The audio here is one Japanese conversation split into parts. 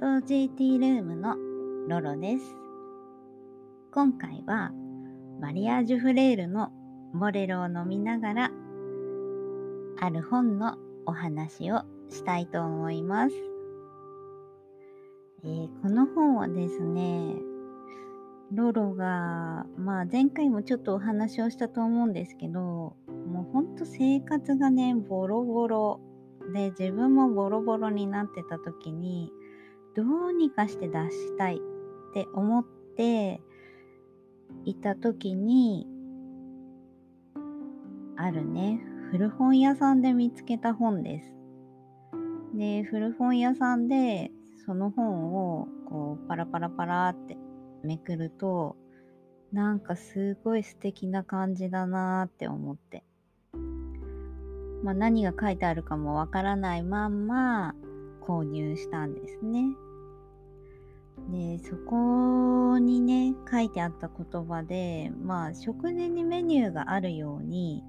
ロー GT ルームのロロです。今回はマリアージュフレールのモレロを飲みながらある本のお話をしたいと思います。えー、この本はですね、ロロが、まあ前回もちょっとお話をしたと思うんですけど、もうほんと生活がね、ボロボロで自分もボロボロになってた時に、どうにかして出したいって思っていた時に、あるね、古本屋さんで見つけた本です。で、古本屋さんでその本をこうパラパラパラってめくると、なんかすごい素敵な感じだなーって思って。まあ、何が書いてあるかもわからないまんま購入したんですね。で、そこにね、書いてあった言葉で、まあ、食事にメニューがあるように、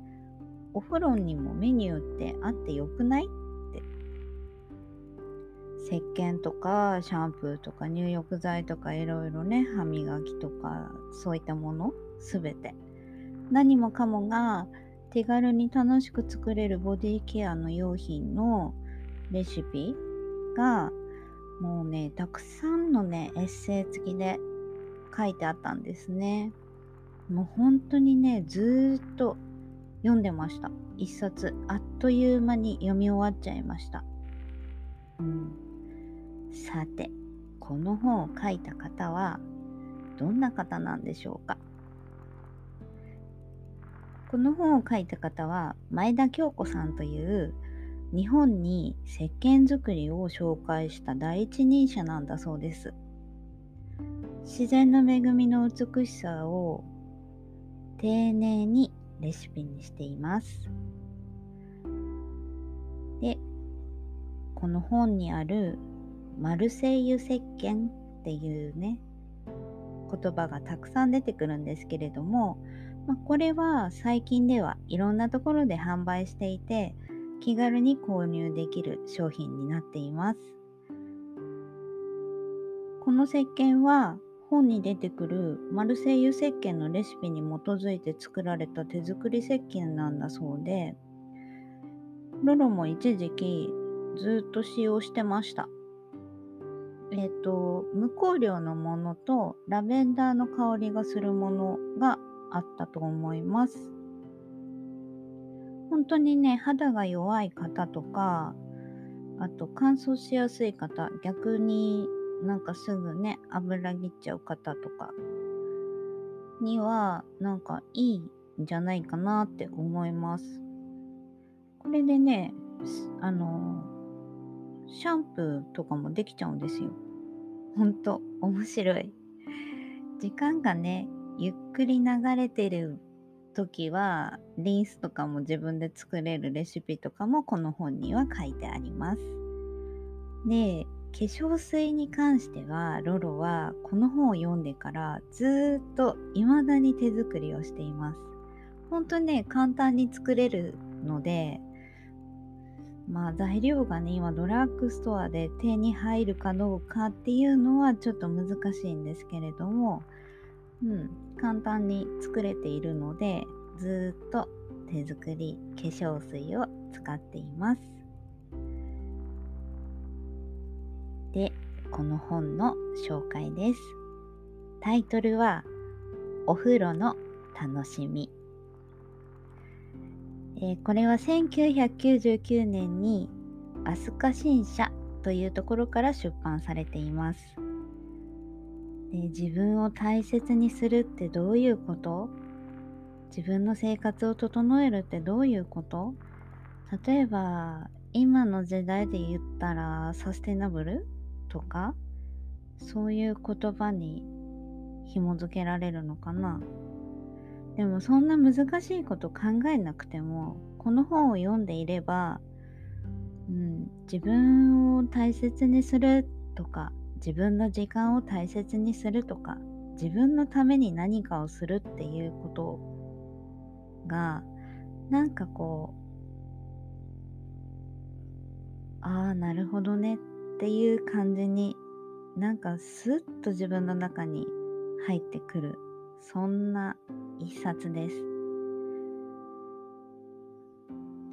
お風呂にもメニューってあってよくない？って。石鹸とかシャンプーとか入浴剤とかいろいろね歯磨きとかそういったもの？すべて。何もかもが手軽に楽しく作れるボディケアの用品のレシピがもうねたくさんのねエッセイ付きで書いてあったんですね。もう本当にねずっと読んでました。一冊あっという間に読み終わっちゃいました。うん。さて、この本を書いた方はどんな方なんでしょうか？この本を書いた方は前田京子さんという日本に石鹸作りを紹介した第一人者なんだそうです。自然の恵みの美しさを丁寧にレシピにしています。で、この本にあるマルセイユ石鹸っていうね、言葉がたくさん出てくるんですけれども、まあ、これは最近ではいろんなところで販売していて、気軽に購入できる商品になっています。この石鹸は本に出てくるマルセイユ石鹸のレシピに基づいて作られた手作り石鹸なんだそうで、ロロも一時期ずっと使用してました。えっ、と、無香料のものとラベンダーの香りがするものがあったと思います。本当にね、肌が弱い方とか、あと乾燥しやすい方、逆になんかすぐね、油切っちゃう方とかには、なんかいいんじゃないかなって思います。これでね、あの、シャンプーとかもできちゃうんですよ。ほんと面白い。時間がね、ゆっくり流れてる時は、リンスとかも自分で作れるレシピとかもこの本には書いてあります。で、化粧水に関しては、ロロはこの本を読んでからずっと未だに手作りをしています。本当ね、簡単に作れるので、まあ材料がね、今ドラッグストアで手に入るかどうかっていうのはちょっと難しいんですけれども、うん、簡単に作れているので、ずっと手作り化粧水を使っています。で、この本の紹介です。タイトルは、お風呂の楽しみ。えー、これは1999年に飛鳥新社というところから出版されています。で自分を大切にするってどういうこと？自分の生活を整えるってどういうこと？例えば今の時代で言ったらサステナブル？とかそういう言葉に紐づけられるのかな？でもそんな難しいこと考えなくてもこの本を読んでいれば、うん、自分を大切にするとか自分の時間を大切にするとか自分のために何かをするっていうことがなんかこうああなるほどねっていう感じになんかスッと自分の中に入ってくるそんな一冊です。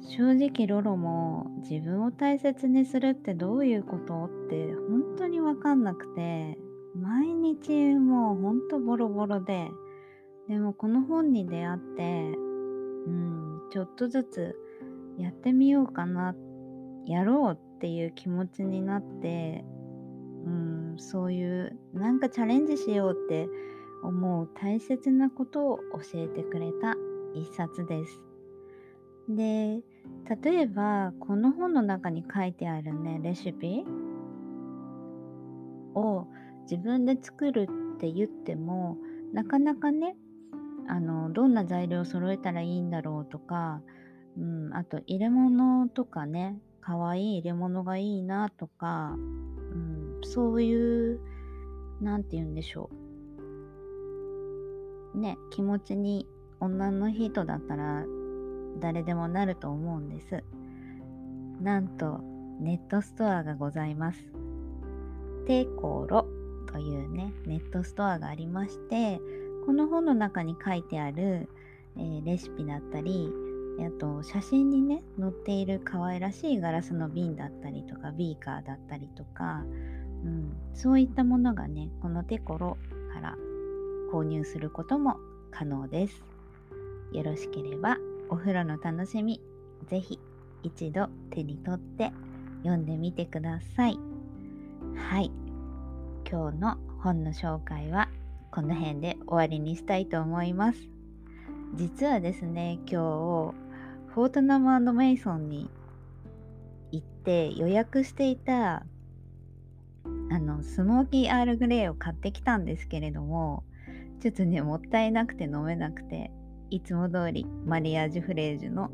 正直ロロも自分を大切にするってどういうことって本当に分かんなくて毎日もうほんとボロボロででもこの本に出会ってうんちょっとずつやってみようかなやろうっていう気持ちになってうんそういうなんかチャレンジしようって思う大切なことを教えてくれた一冊です。で例えばこの本の中に書いてあるねレシピ？を自分で作るって言ってもなかなかねあのどんな材料を揃えたらいいんだろうとか、うん、あと入れ物とかねかわいい入れ物がいいなとか、うん、そういう何て言うんでしょう。ね気持ちに女の人だったら誰でもなると思うんです。なんとネットストアがございます。テコロというねネットストアがありましてこの本の中に書いてある、えー、レシピだったりあと写真にね載っている可愛らしいガラスの瓶だったりとかビーカーだったりとか、うん、そういったものがねこのテコロから購入することも可能です。よろしければお風呂の楽しみ、ぜひ一度手に取って読んでみてください。はい。今日の本の紹介はこの辺で終わりにしたいと思います。実はですね、今日、フォートナムメイソンに行って予約していたあのスモーキーアールグレーを買ってきたんですけれどもちょっとねもったいなくて飲めなくていつも通りマリアージュフレージュの、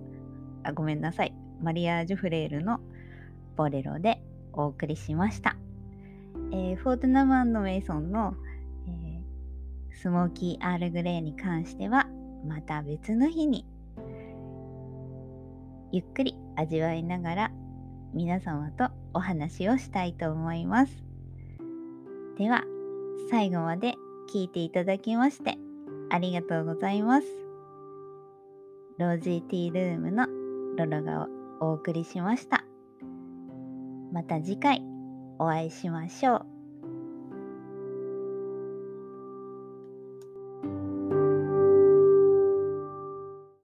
あ、ごめんなさい。マリアージュフレールのボレロでお送りしました。えー、フォートナムメイソンの、えー、スモーキーアールグレーに関してはまた別の日にゆっくり味わいながら皆様とお話をしたいと思います。では最後まで聞いていただきましてありがとうございます。ロージーティールームのロロがお送りしました。また次回お会いしましょう。